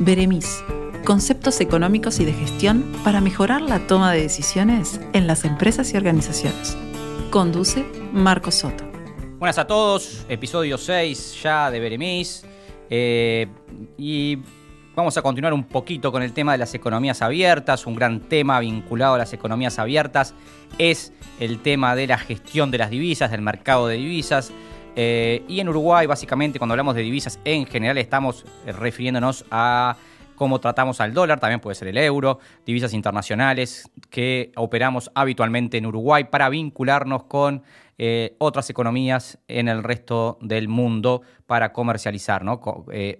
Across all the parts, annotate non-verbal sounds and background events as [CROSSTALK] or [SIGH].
Beremis, conceptos económicos y de gestión para mejorar la toma de decisiones en las empresas y organizaciones. Conduce Marco Soto. Buenas a todos, episodio 6 ya de Beremis. Eh, y vamos a continuar un poquito con el tema de las economías abiertas. Un gran tema vinculado a las economías abiertas es el tema de la gestión de las divisas, del mercado de divisas. Eh, y en Uruguay, básicamente, cuando hablamos de divisas en general, estamos eh, refiriéndonos a cómo tratamos al dólar, también puede ser el euro, divisas internacionales que operamos habitualmente en Uruguay para vincularnos con eh, otras economías en el resto del mundo para comercializar, ¿no?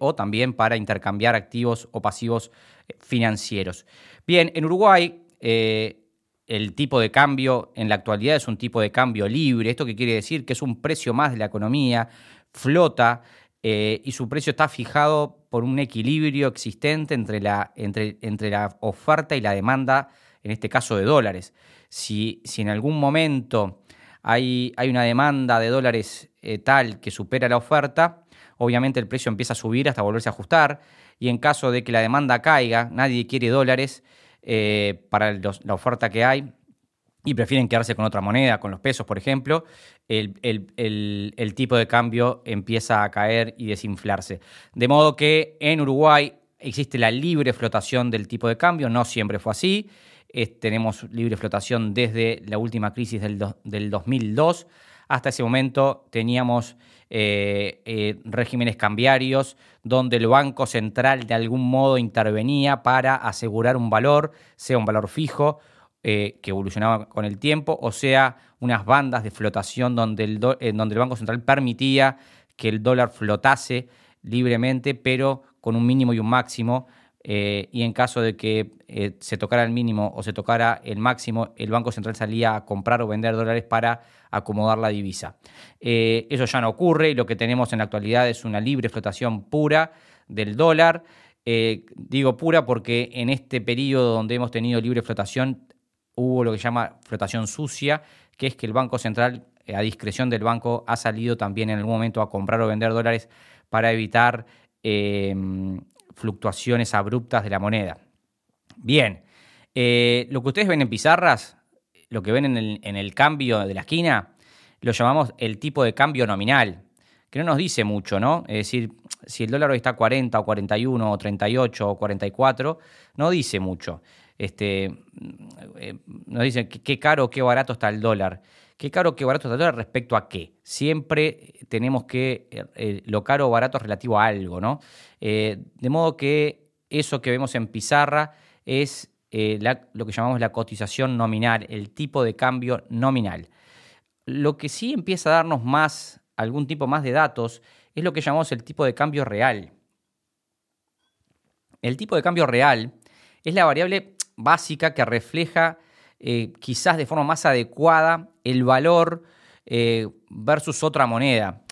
o también para intercambiar activos o pasivos financieros. Bien, en Uruguay el tipo de cambio en la actualidad es un tipo de cambio libre. ¿Esto qué quiere decir? Que es un precio más de la economía, flota eh, y su precio está fijado por un equilibrio existente entre la, oferta y la demanda, en este caso de dólares. Si, en algún momento hay, hay, una demanda de dólares eh, tal que supera la oferta, obviamente el precio empieza a subir hasta volverse a ajustar. Y en caso de que la demanda caiga, nadie quiere dólares, eh, para la oferta que hay y prefieren quedarse con otra moneda, con los pesos, por ejemplo, el, tipo de cambio empieza a caer y desinflarse. De modo que en Uruguay existe la libre flotación del tipo de cambio, no siempre fue así. tenemos libre flotación desde la última crisis del, del 2002. Hasta ese momento teníamos eh, eh, regímenes cambiarios donde el Banco Central de algún modo intervenía para asegurar un valor, sea un valor fijo eh, que evolucionaba con el tiempo, o sea unas bandas de flotación donde el, donde el Banco Central permitía que el dólar flotase libremente, pero con un mínimo y un máximo eh, y en caso de que eh, se tocara el mínimo o se tocara el máximo, el Banco Central salía a comprar o vender dólares para acomodar la divisa. Eh, eso ya no ocurre y lo que tenemos en la actualidad es una libre flotación pura del dólar. digo pura porque en este periodo donde hemos tenido libre flotación hubo lo que se llama flotación sucia, que es que el Banco Central, a discreción del banco, ha salido también en algún momento a comprar o vender dólares para evitar fluctuaciones abruptas de la moneda. Bien, eh, lo que ustedes ven en pizarras, lo que ven en el, cambio de la esquina, lo llamamos el tipo de cambio nominal, que no nos dice mucho, ¿no? Es decir, si el dólar hoy está a 40 o 41 o 38 o 44, no dice mucho. Este, eh, nos dice qué caro o qué barato está el dólar. ¿Qué caro qué barato está respecto a qué? Siempre tenemos que, eh, lo caro o barato es relativo a algo, ¿no? Eh, de modo que eso que vemos en pizarra es eh, lo que llamamos la cotización nominal, el tipo de cambio nominal. Lo que sí empieza a darnos más, algún tipo más de datos, es lo que llamamos el tipo de cambio real. El tipo de cambio real es la variable básica que refleja eh, quizás de forma más adecuada el valor versus otra moneda.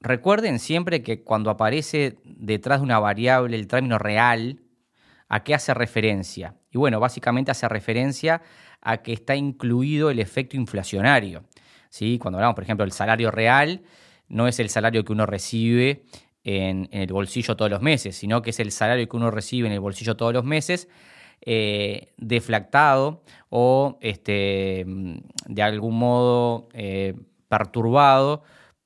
Recuerden siempre que cuando aparece detrás de una variable el término real, ¿a qué hace referencia? Y bueno, básicamente hace referencia a que está incluido el efecto inflacionario. ¿sí? Cuando hablamos, por ejemplo, del salario real, no es el salario que uno recibe en, el bolsillo todos los meses, sino que es el salario que uno recibe en el bolsillo todos los meses, eh, deflactado o este, de algún modo eh, perturbado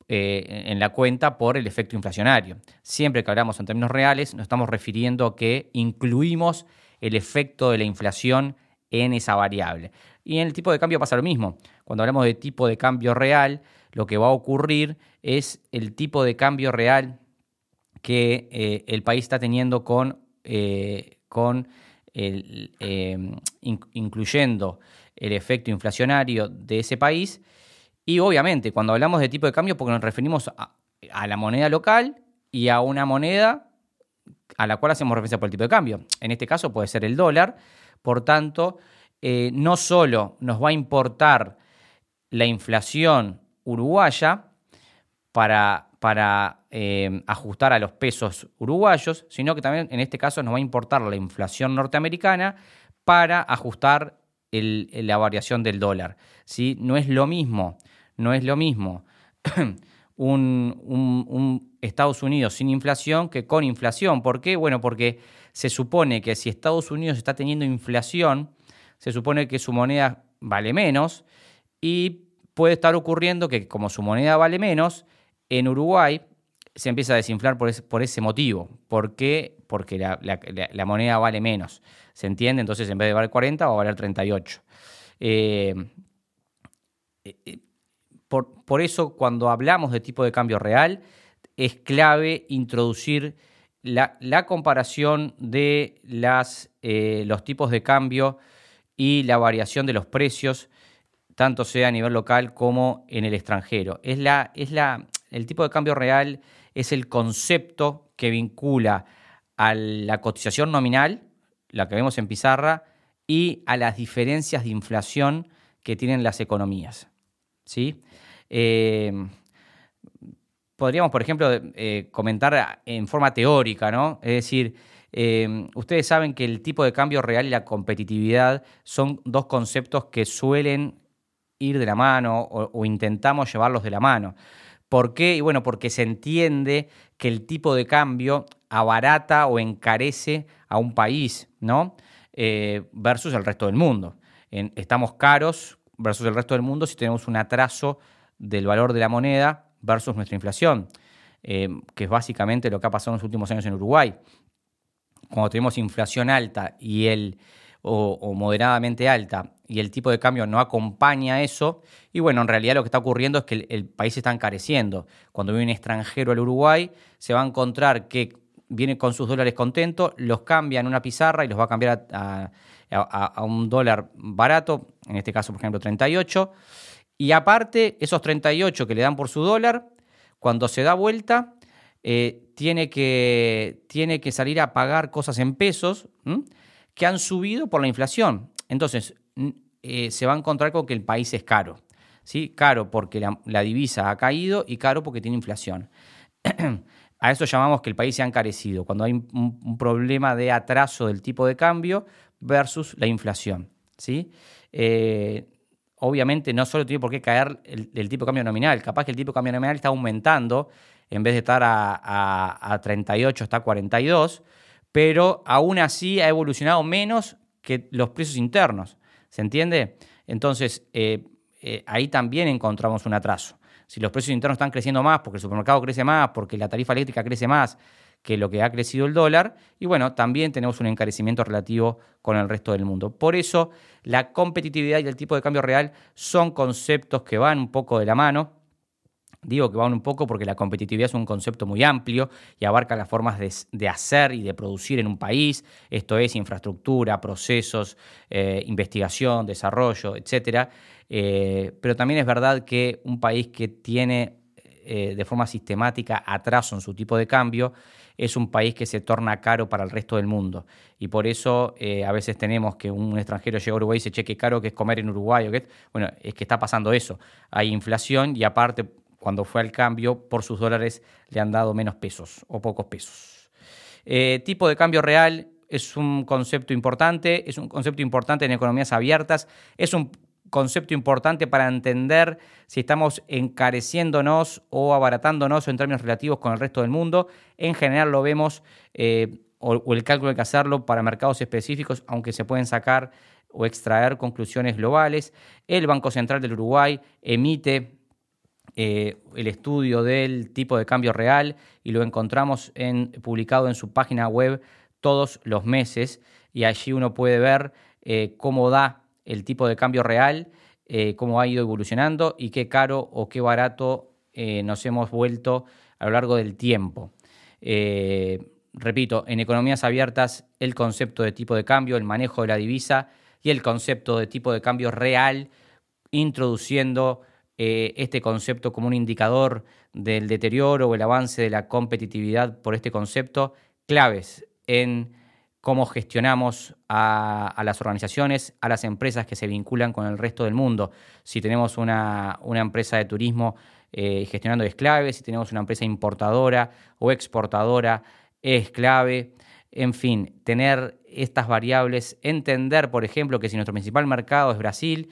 eh, en la cuenta por el efecto inflacionario. Siempre que hablamos en términos reales, nos estamos refiriendo a que incluimos el efecto de la inflación en esa variable. Y en el tipo de cambio pasa lo mismo. Cuando hablamos de tipo de cambio real, lo que va a ocurrir es el tipo de cambio real que el país está teniendo con, eh, con incluyendo el efecto inflacionario de ese país y obviamente, cuando hablamos de tipo de cambio, porque nos referimos a, la moneda local y a una moneda a la cual hacemos referencia por el tipo de cambio. En este caso puede ser el dólar. Por tanto, eh, no solo nos va a importar la inflación uruguaya para, para eh, ajustar a los pesos uruguayos, sino que también en este caso nos va a importar la inflación norteamericana para ajustar la variación del dólar. ¿sí? No es lo mismo no es lo mismo [CLEARS THROAT] un, Estados Unidos sin inflación que con inflación. ¿Por qué? Bueno, porque se supone que si Estados Unidos está teniendo inflación, se supone que su moneda vale menos y puede estar ocurriendo que como su moneda vale menos, en Uruguay se empieza a desinflar por, ese, motivo. ¿Por qué? Porque la, moneda vale menos. ¿Se entiende? Entonces en vez de valer 40 va a valer 38. Eh, eh, eh, por, por, eso cuando hablamos de tipo de cambio real es clave introducir la, comparación de las, los tipos de cambio y la variación de los precios, tanto sea a nivel local como en el extranjero. Es la, es la, el tipo de cambio real es el concepto que vincula a la cotización nominal, la que vemos en pizarra, y a las diferencias de inflación que tienen las economías. ¿sí? Eh, podríamos, por ejemplo, eh, comentar en forma teórica, ¿no? Es decir, eh, ustedes saben que el tipo de cambio real y la competitividad son dos conceptos que suelen ir de la mano o intentamos llevarlos de la mano. ¿Por qué? Y bueno, porque se entiende que el tipo de cambio abarata o encarece a un país, ¿no? Eh, versus el resto del mundo. estamos caros versus el resto del mundo si tenemos un atraso del valor de la moneda versus nuestra inflación, eh, que es básicamente lo que ha pasado en los últimos años en Uruguay. Cuando tenemos inflación alta y el, o moderadamente alta y el tipo de cambio no acompaña eso. Y bueno, en realidad lo que está ocurriendo es que el, país está encareciendo. Cuando viene un extranjero al Uruguay, se va a encontrar que viene con sus dólares contentos, los cambia en una pizarra y los va a cambiar a, un dólar barato, en este caso, por ejemplo, 38. Y aparte, esos 38 que le dan por su dólar, cuando se da vuelta, eh, tiene, que, tiene que salir a pagar cosas en pesos que han subido por la inflación. Entonces, eh, se va a encontrar con que el país es caro. ¿sí? Caro porque la, divisa ha caído y caro porque tiene inflación. [CLEARS THROAT] a eso llamamos que el país se ha encarecido, cuando hay un, problema de atraso del tipo de cambio versus la inflación. ¿sí? Eh, obviamente no solo tiene por qué caer el, tipo de cambio nominal, capaz que el tipo de cambio nominal está aumentando, en vez de estar a, a 38 está a 42, pero aún así ha evolucionado menos que los precios internos. ¿Se entiende? Entonces, eh, eh, ahí también encontramos un atraso. Si los precios internos están creciendo más, porque el supermercado crece más, porque la tarifa eléctrica crece más que lo que ha crecido el dólar, y bueno, también tenemos un encarecimiento relativo con el resto del mundo. Por eso, la competitividad y el tipo de cambio real son conceptos que van un poco de la mano, Digo que van un poco porque la competitividad es un concepto muy amplio y abarca las formas de, hacer y de producir en un país, esto es infraestructura, procesos, eh, investigación, desarrollo, etc. Eh, pero también es verdad que un país que tiene eh, de forma sistemática atraso en su tipo de cambio es un país que se torna caro para el resto del mundo. Y por eso a veces tenemos que un extranjero llega a Uruguay y dice, che, qué caro que es comer en Uruguay. Bueno, es que está pasando eso. Hay inflación y aparte cuando fue al cambio por sus dólares le han dado menos pesos o pocos pesos. Eh, tipo de cambio real es un concepto importante, es un concepto importante en economías abiertas, es un concepto importante para entender si estamos encareciéndonos o abaratándonos en términos relativos con el resto del mundo. En general lo vemos, eh, o, o, el cálculo hay que hacerlo para mercados específicos, aunque se pueden sacar o extraer conclusiones globales. El Banco Central del Uruguay emite eh, el estudio del tipo de cambio real y lo encontramos en, publicado en su página web todos los meses y allí uno puede ver eh, cómo da el tipo de cambio real, eh, cómo ha ido evolucionando y qué caro o qué barato nos hemos vuelto a lo largo del tiempo. repito, en economías abiertas el concepto de tipo de cambio, el manejo de la divisa y el concepto de tipo de cambio real, introduciendo eh, este concepto como un indicador del deterioro o el avance de la competitividad por este concepto, claves en cómo gestionamos a, las organizaciones, a las empresas que se vinculan con el resto del mundo. Si tenemos una, empresa de turismo eh, gestionando es clave, si tenemos una empresa importadora o exportadora es clave. En fin, tener estas variables, entender, por ejemplo, que si nuestro principal mercado es Brasil,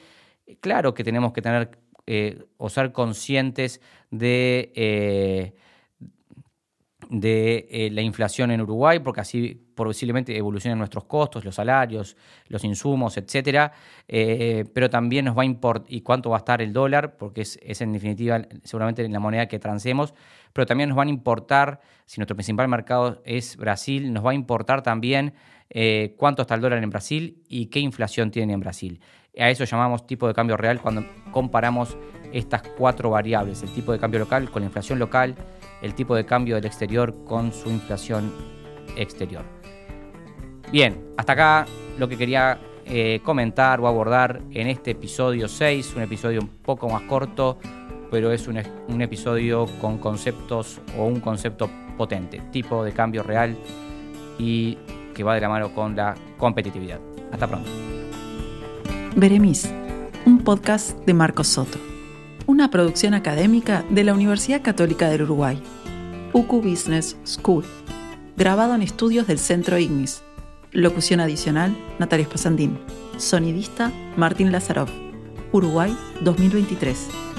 claro que tenemos que tener eh, o ser conscientes de, eh, de eh, la inflación en Uruguay, porque así posiblemente evolucionan nuestros costos, los salarios, los insumos, etcétera. Eh, pero también nos va a importar, y cuánto va a estar el dólar, porque es, en definitiva seguramente la moneda que transemos, pero también nos van a importar, si nuestro principal mercado es Brasil, nos va a importar también cuánto está el dólar en Brasil y qué inflación tiene en Brasil. A eso llamamos tipo de cambio real cuando comparamos estas cuatro variables, el tipo de cambio local con la inflación local, el tipo de cambio del exterior con su inflación exterior. Bien, hasta acá lo que quería eh, comentar o abordar en este episodio 6, un episodio un poco más corto, pero es un, un episodio con conceptos o un concepto potente, tipo de cambio real y que va de la mano con la competitividad. Hasta pronto. Beremis, un podcast de Marcos Soto una producción académica de la Universidad Católica del Uruguay, UCU Business School, grabado en estudios del Centro Ignis. Locución adicional, Natalia Spasandín. Sonidista, Martín Lazarov. Uruguay 2023.